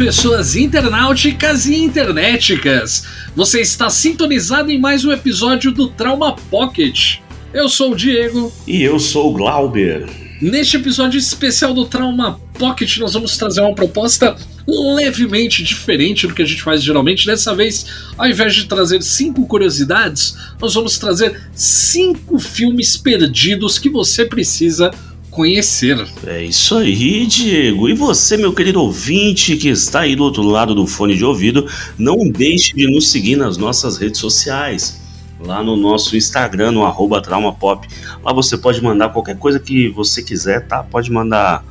pessoas internauticas e internéticas! Você está sintonizado em mais um episódio do Trauma Pocket. Eu sou o Diego. E eu sou o Glauber. Neste episódio especial do Trauma Pocket, nós vamos trazer uma proposta levemente diferente do que a gente faz geralmente. Dessa vez, ao invés de trazer cinco curiosidades, nós vamos trazer cinco filmes perdidos que você precisa conhecer. É isso aí, Diego. E você, meu querido ouvinte que está aí do outro lado do fone de ouvido, não deixe de nos seguir nas nossas redes sociais. Lá no nosso Instagram, no arroba traumapop. Lá você pode mandar qualquer coisa que você quiser, tá? Pode mandar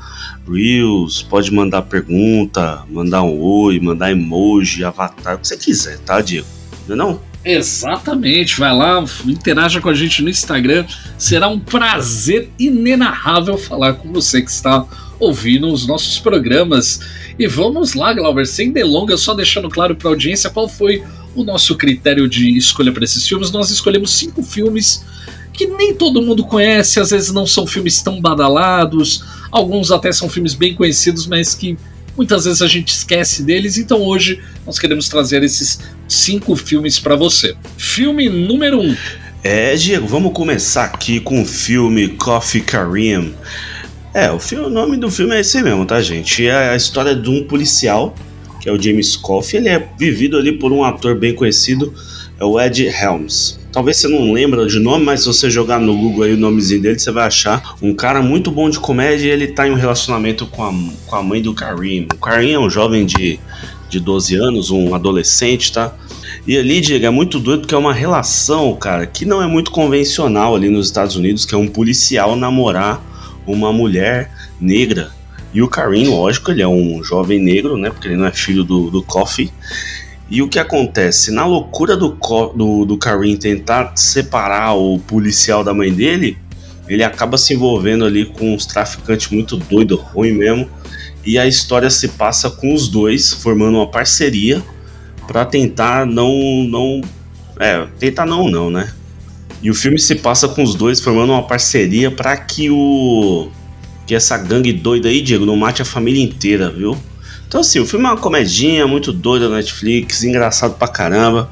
Reels, pode mandar pergunta, mandar um oi, mandar emoji, avatar, o que você quiser, tá, Diego? Não é não? Exatamente, vai lá, interaja com a gente no Instagram. Será um prazer inenarrável falar com você que está ouvindo os nossos programas. E vamos lá, Glauber, sem delongas, só deixando claro para a audiência qual foi o nosso critério de escolha para esses filmes. Nós escolhemos cinco filmes que nem todo mundo conhece, às vezes não são filmes tão badalados, alguns até são filmes bem conhecidos, mas que muitas vezes a gente esquece deles, então hoje nós queremos trazer esses cinco filmes para você. Filme número um. É, Diego, vamos começar aqui com o filme Coffee Kareem. É, o, filme, o nome do filme é esse mesmo, tá, gente? É a história de um policial, que é o James Coffey. Ele é vivido ali por um ator bem conhecido, é o Ed Helms. Talvez você não lembra de nome, mas se você jogar no Google aí o nomezinho dele, você vai achar um cara muito bom de comédia e ele tá em um relacionamento com a, com a mãe do Karim. O Karim é um jovem de, de 12 anos, um adolescente, tá? E ali, Diego, é muito doido porque é uma relação, cara, que não é muito convencional ali nos Estados Unidos, que é um policial namorar uma mulher negra. E o Karim, lógico, ele é um jovem negro, né? Porque ele não é filho do, do Coffee. E o que acontece? Na loucura do, do, do Karim tentar separar o policial da mãe dele, ele acaba se envolvendo ali com uns traficantes muito doido, ruim mesmo. E a história se passa com os dois, formando uma parceria para tentar não. não é, tentar não, não, né? E o filme se passa com os dois formando uma parceria para que o. que essa gangue doida aí, Diego, não mate a família inteira, viu? Então, assim, o filme é uma comedinha muito doida da Netflix, engraçado pra caramba.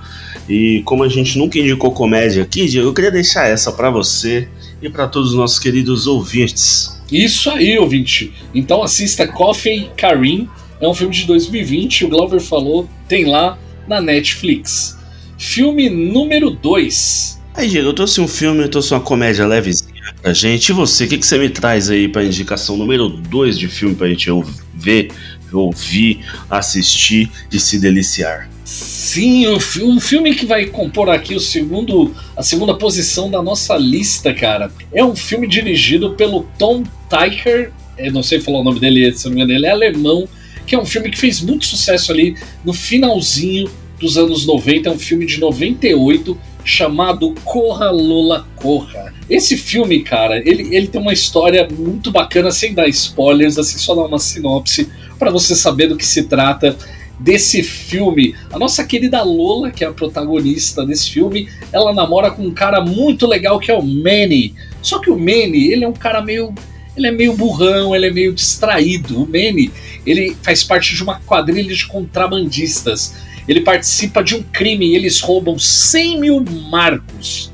E como a gente nunca indicou comédia aqui, Diego, eu queria deixar essa para você e para todos os nossos queridos ouvintes. Isso aí, ouvinte. Então assista Coffee Karim. É um filme de 2020, o Glauber falou, tem lá na Netflix. Filme número 2. Aí, Diego, eu trouxe um filme, eu trouxe uma comédia levezinha pra gente. E você, o que, que você me traz aí pra indicação número 2 de filme pra gente ver ouvir, assistir e se deliciar. Sim, um filme que vai compor aqui o segundo, a segunda posição da nossa lista, cara. É um filme dirigido pelo Tom Tykwer, eu não sei falar o nome dele, se não me engano, ele é alemão, que é um filme que fez muito sucesso ali no finalzinho dos anos 90, é um filme de 98 chamado Corra Lola Corra. Esse filme, cara, ele, ele tem uma história muito bacana, sem dar spoilers, assim, só dar uma sinopse para você saber do que se trata desse filme. A nossa querida Lola, que é a protagonista desse filme, ela namora com um cara muito legal que é o Manny. Só que o Manny, ele é um cara meio ele é meio burrão, ele é meio distraído. O Manny, ele faz parte de uma quadrilha de contrabandistas. Ele participa de um crime e eles roubam 100 mil marcos.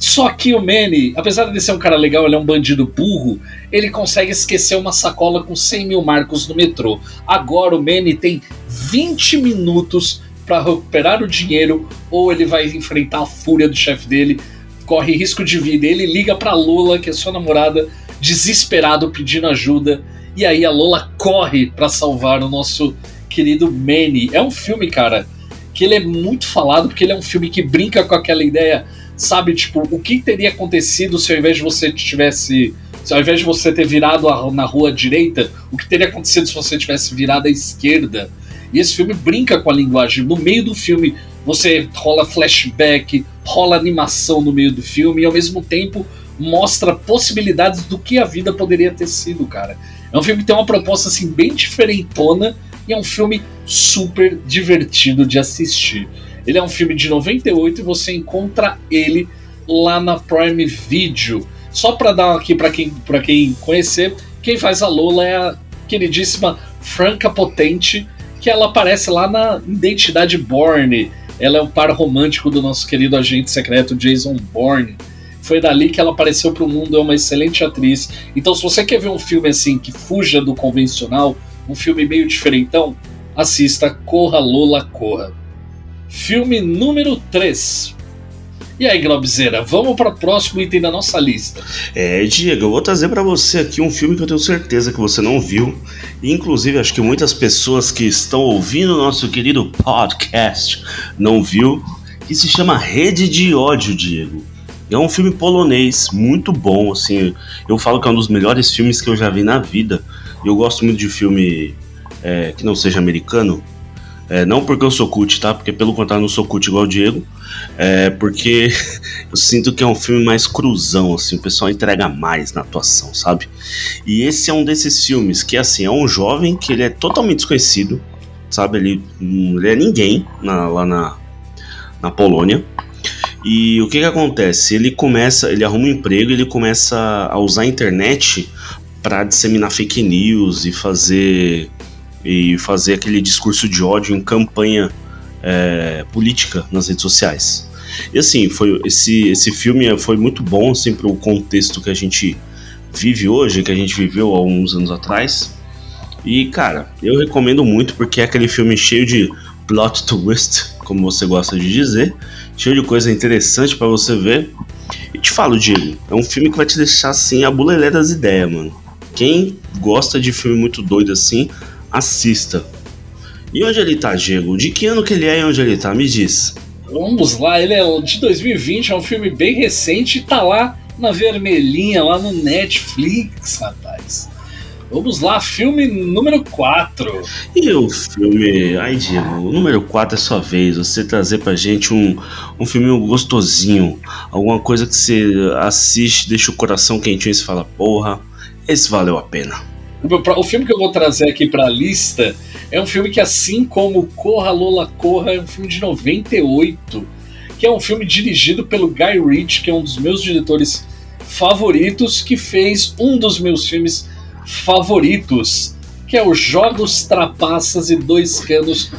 Só que o Manny, apesar de ser um cara legal, ele é um bandido burro, ele consegue esquecer uma sacola com 100 mil marcos no metrô. Agora o Manny tem 20 minutos para recuperar o dinheiro ou ele vai enfrentar a fúria do chefe dele, corre risco de vida. Ele liga para Lola, que é sua namorada, desesperado pedindo ajuda. E aí a Lola corre para salvar o nosso querido Manny. É um filme, cara, que ele é muito falado porque ele é um filme que brinca com aquela ideia sabe, tipo, o que teria acontecido se ao invés de você tivesse. Se ao invés de você ter virado a, na rua direita, o que teria acontecido se você tivesse virado à esquerda? E esse filme brinca com a linguagem. No meio do filme, você rola flashback, rola animação no meio do filme, e ao mesmo tempo mostra possibilidades do que a vida poderia ter sido, cara. É um filme que tem uma proposta assim bem diferentona e é um filme super divertido de assistir. Ele é um filme de 98 e você encontra ele lá na Prime Video. Só para dar aqui para quem, quem conhecer, quem faz a Lola é a queridíssima Franca Potente, que ela aparece lá na Identidade Bourne. Ela é o par romântico do nosso querido agente secreto Jason Bourne. Foi dali que ela apareceu para o mundo, é uma excelente atriz. Então, se você quer ver um filme assim que fuja do convencional, um filme meio diferentão, assista Corra Lola Corra. Filme número 3. E aí, Globzeira, vamos para o próximo item da nossa lista. É, Diego, eu vou trazer para você aqui um filme que eu tenho certeza que você não viu. Inclusive, acho que muitas pessoas que estão ouvindo o nosso querido podcast não viu. Que se chama Rede de Ódio, Diego. É um filme polonês muito bom, assim. Eu falo que é um dos melhores filmes que eu já vi na vida. Eu gosto muito de filme é, que não seja americano. É, não porque eu sou cult, tá? Porque pelo contrário, eu não sou cult igual o Diego. É porque eu sinto que é um filme mais cruzão, assim. O pessoal entrega mais na atuação, sabe? E esse é um desses filmes que, assim, é um jovem que ele é totalmente desconhecido, sabe? Ele, ele é ninguém na, lá na, na Polônia. E o que que acontece? Ele começa, ele arruma um emprego, ele começa a usar a internet para disseminar fake news e fazer e fazer aquele discurso de ódio em campanha é, política nas redes sociais. E assim, foi esse esse filme foi muito bom assim para o contexto que a gente vive hoje, que a gente viveu há uns anos atrás. E cara, eu recomendo muito porque é aquele filme cheio de plot twist, como você gosta de dizer, cheio de coisa interessante para você ver. E te falo, Diego, é um filme que vai te deixar assim a bulelé das ideias, mano. Quem gosta de filme muito doido assim, assista. E onde ele tá, Diego? De que ano que ele é e onde ele tá? Me diz. Vamos lá, ele é de 2020, é um filme bem recente e tá lá na vermelhinha, lá no Netflix, rapaz. Vamos lá, filme número 4. E o filme. Ai, Diego, o número 4 é sua vez. Você trazer pra gente um, um filme gostosinho. Alguma coisa que você assiste, deixa o coração quentinho e você fala: porra, esse valeu a pena. O, o filme que eu vou trazer aqui pra lista é um filme que, assim como Corra Lola Corra, é um filme de 98. Que é um filme dirigido pelo Guy Ritchie, que é um dos meus diretores favoritos, que fez um dos meus filmes favoritos, que é os Jogos Trapaças e Dois Canos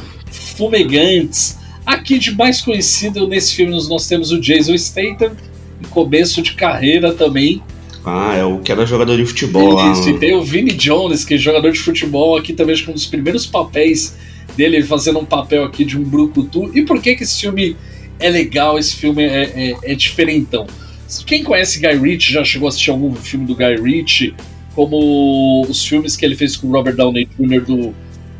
Fumegantes. Aqui de mais conhecido nesse filme nós temos o Jason Statham, em começo de carreira também. Ah, é o que era jogador de futebol lá. Isso, e tem o Vini Jones, que é jogador de futebol aqui também, acho que um dos primeiros papéis dele, fazendo um papel aqui de um brucutu. E por que que esse filme é legal, esse filme é, é, é diferentão? Quem conhece Guy Ritchie, já chegou a assistir algum filme do Guy Ritchie, como os filmes que ele fez com o Robert Downey Jr. do,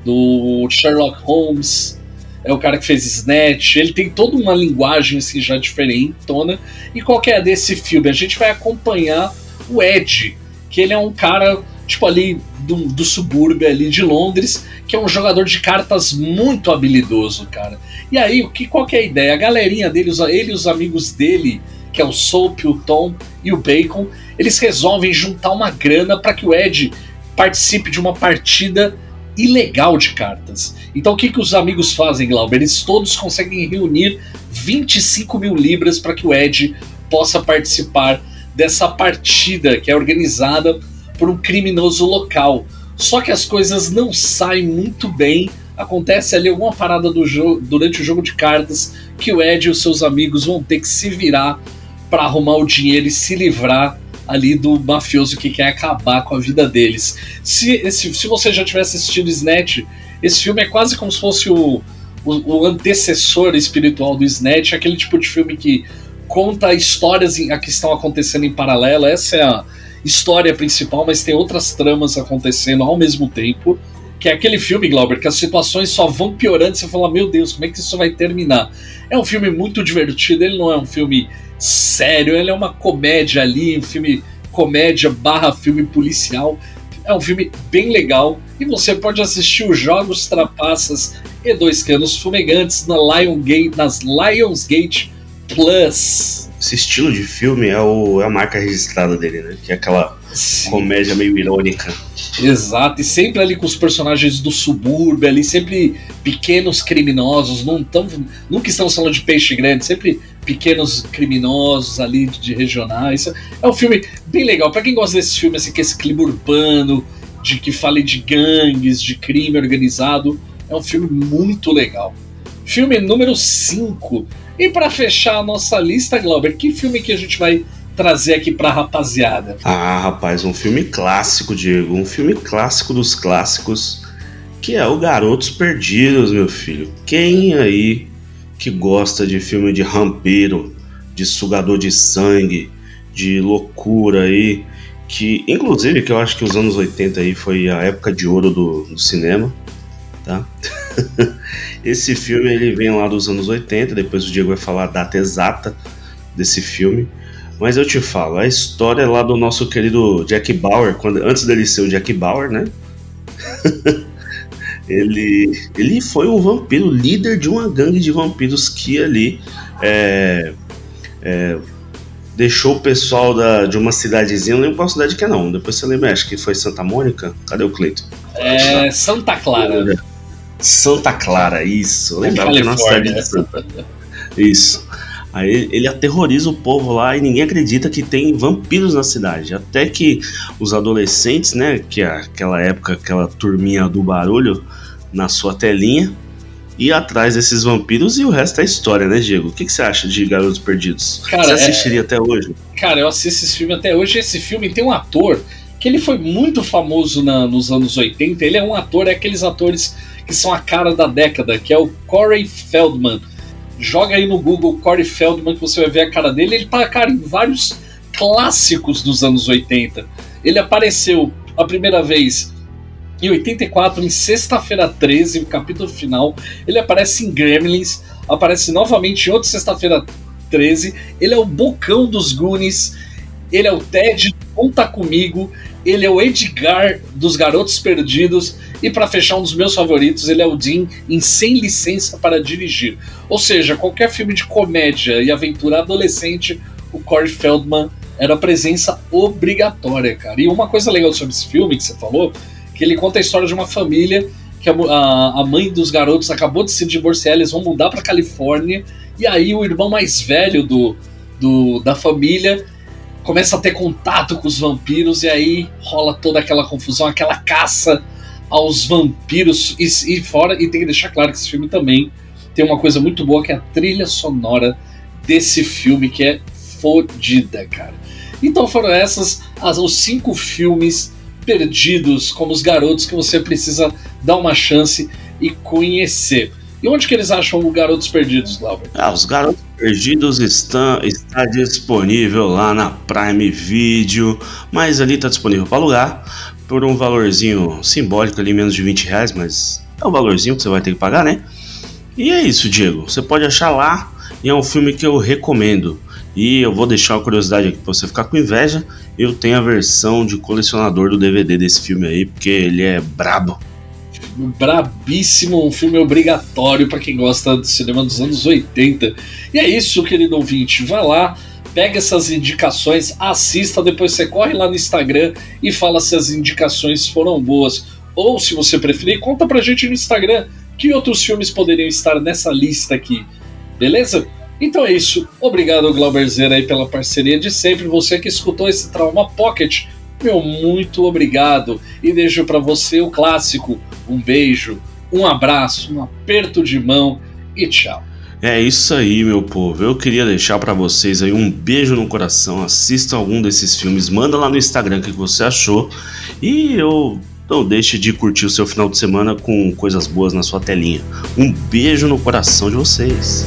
do Sherlock Holmes, é o cara que fez Snatch, ele tem toda uma linguagem assim já diferentona. E qual que é desse filme? A gente vai acompanhar o Ed, que ele é um cara tipo ali do, do subúrbio ali de Londres, que é um jogador de cartas muito habilidoso, cara. E aí, o que qual que é a ideia? A galerinha dele, ele e os amigos dele, que é o Soap, o Tom e o Bacon, eles resolvem juntar uma grana para que o Ed participe de uma partida ilegal de cartas. Então o que, que os amigos fazem, Glauber? Eles todos conseguem reunir 25 mil libras para que o Ed possa participar dessa partida que é organizada por um criminoso local. Só que as coisas não saem muito bem. Acontece ali alguma parada do jogo durante o jogo de cartas que o Ed e os seus amigos vão ter que se virar para arrumar o dinheiro e se livrar ali do mafioso que quer acabar com a vida deles. Se, esse, se você já tivesse assistido Snatch, esse filme é quase como se fosse o, o, o antecessor espiritual do Snatch, aquele tipo de filme que conta histórias em, que estão acontecendo em paralelo. Essa é a história principal, mas tem outras tramas acontecendo ao mesmo tempo. Que é aquele filme, Glauber, que as situações só vão piorando e você fala, meu Deus, como é que isso vai terminar? É um filme muito divertido, ele não é um filme sério, ele é uma comédia ali, um filme comédia barra filme policial. É um filme bem legal e você pode assistir os Jogos Trapaças e Dois Canos Fumegantes na Lion Gate, nas Lionsgate Plus. Esse estilo de filme é, o, é a marca registrada dele, né? Que é aquela Sim. comédia meio irônica. Exato, e sempre ali com os personagens do subúrbio, ali sempre pequenos criminosos, não tão, nunca estamos falando de peixe grande, sempre pequenos criminosos ali de, regionais. É um filme bem legal. para quem gosta desse filme, assim, que é esse clima urbano, de que fale de gangues, de crime organizado, É um filme muito legal. Filme número 5. E para fechar a nossa lista, Glauber, que filme que a gente vai trazer aqui pra rapaziada? Ah, rapaz, um filme clássico, Diego. Um filme clássico dos clássicos, que é o Garotos Perdidos, meu filho. Quem aí que gosta de filme de rampeiro, de sugador de sangue, de loucura aí, que inclusive que eu acho que os anos 80 aí foi a época de ouro do, do cinema, tá? Esse filme ele vem lá dos anos 80, depois o Diego vai falar a data exata desse filme. Mas eu te falo, a história lá do nosso querido Jack Bauer, quando, antes dele ser o Jack Bauer, né? ele, ele foi um vampiro, líder de uma gangue de vampiros que ali é, é, deixou o pessoal da, de uma cidadezinha, não lembro qual cidade que é não, depois você lembra, acho que foi Santa Mônica, cadê o Cleito? É, Santa Clara. Santa Clara, isso, lembrava que é uma cidade de Santa. Isso. Aí ele aterroriza o povo lá e ninguém acredita que tem vampiros na cidade. Até que os adolescentes, né, que é aquela época, aquela turminha do barulho na sua telinha, e atrás desses vampiros e o resto é história, né, Diego? O que, que você acha de Garotos Perdidos? Cara, você assistiria é... até hoje? Cara, eu assisto esse filme até hoje. Esse filme tem um ator que ele foi muito famoso na, nos anos 80. Ele é um ator, é aqueles atores que são a cara da década, que é o Corey Feldman Joga aí no Google Corey Feldman que você vai ver a cara dele. Ele tá, cara, em vários clássicos dos anos 80. Ele apareceu a primeira vez em 84, em Sexta-feira 13, o capítulo final. Ele aparece em Gremlins, aparece novamente em outra Sexta-feira 13. Ele é o bocão dos Goonies. Ele é o Ted, conta comigo. Ele é o Edgar dos Garotos Perdidos. E para fechar, um dos meus favoritos, ele é o Dean em Sem Licença para Dirigir. Ou seja, qualquer filme de comédia e aventura adolescente, o Corey Feldman era presença obrigatória, cara. E uma coisa legal sobre esse filme que você falou, que ele conta a história de uma família que a, a, a mãe dos garotos acabou de se divorciar, eles vão mudar para Califórnia, e aí o irmão mais velho do, do, da família começa a ter contato com os vampiros, e aí rola toda aquela confusão, aquela caça aos vampiros e, e fora. E tem que deixar claro que esse filme também tem uma coisa muito boa que é a trilha sonora desse filme que é fodida, cara. Então foram essas as, os cinco filmes perdidos como os garotos que você precisa dar uma chance e conhecer. E onde que eles acham o Garotos Perdidos, Glauber? Ah, os Garotos Perdidos estão, está disponível lá na Prime Video, mas ali está disponível para alugar por um valorzinho simbólico ali, menos de 20 reais, mas é um valorzinho que você vai ter que pagar, né? E é isso, Diego. Você pode achar lá e é um filme que eu recomendo. E eu vou deixar uma curiosidade aqui pra você ficar com inveja. Eu tenho a versão de colecionador do DVD desse filme aí, porque ele é brabo. Brabíssimo, um filme obrigatório para quem gosta do cinema dos anos 80. E é isso, querido ouvinte. Vai lá, pega essas indicações, assista, depois você corre lá no Instagram e fala se as indicações foram boas. Ou, se você preferir, conta pra gente no Instagram que outros filmes poderiam estar nessa lista aqui. Beleza? Então é isso. Obrigado, Glauberzer, aí pela parceria de sempre. Você que escutou esse Trauma Pocket, meu muito obrigado. E deixo para você o clássico: um beijo, um abraço, um aperto de mão e tchau. É isso aí, meu povo. Eu queria deixar para vocês aí um beijo no coração. Assistam algum desses filmes, manda lá no Instagram o que você achou. E eu não deixe de curtir o seu final de semana com coisas boas na sua telinha. Um beijo no coração de vocês.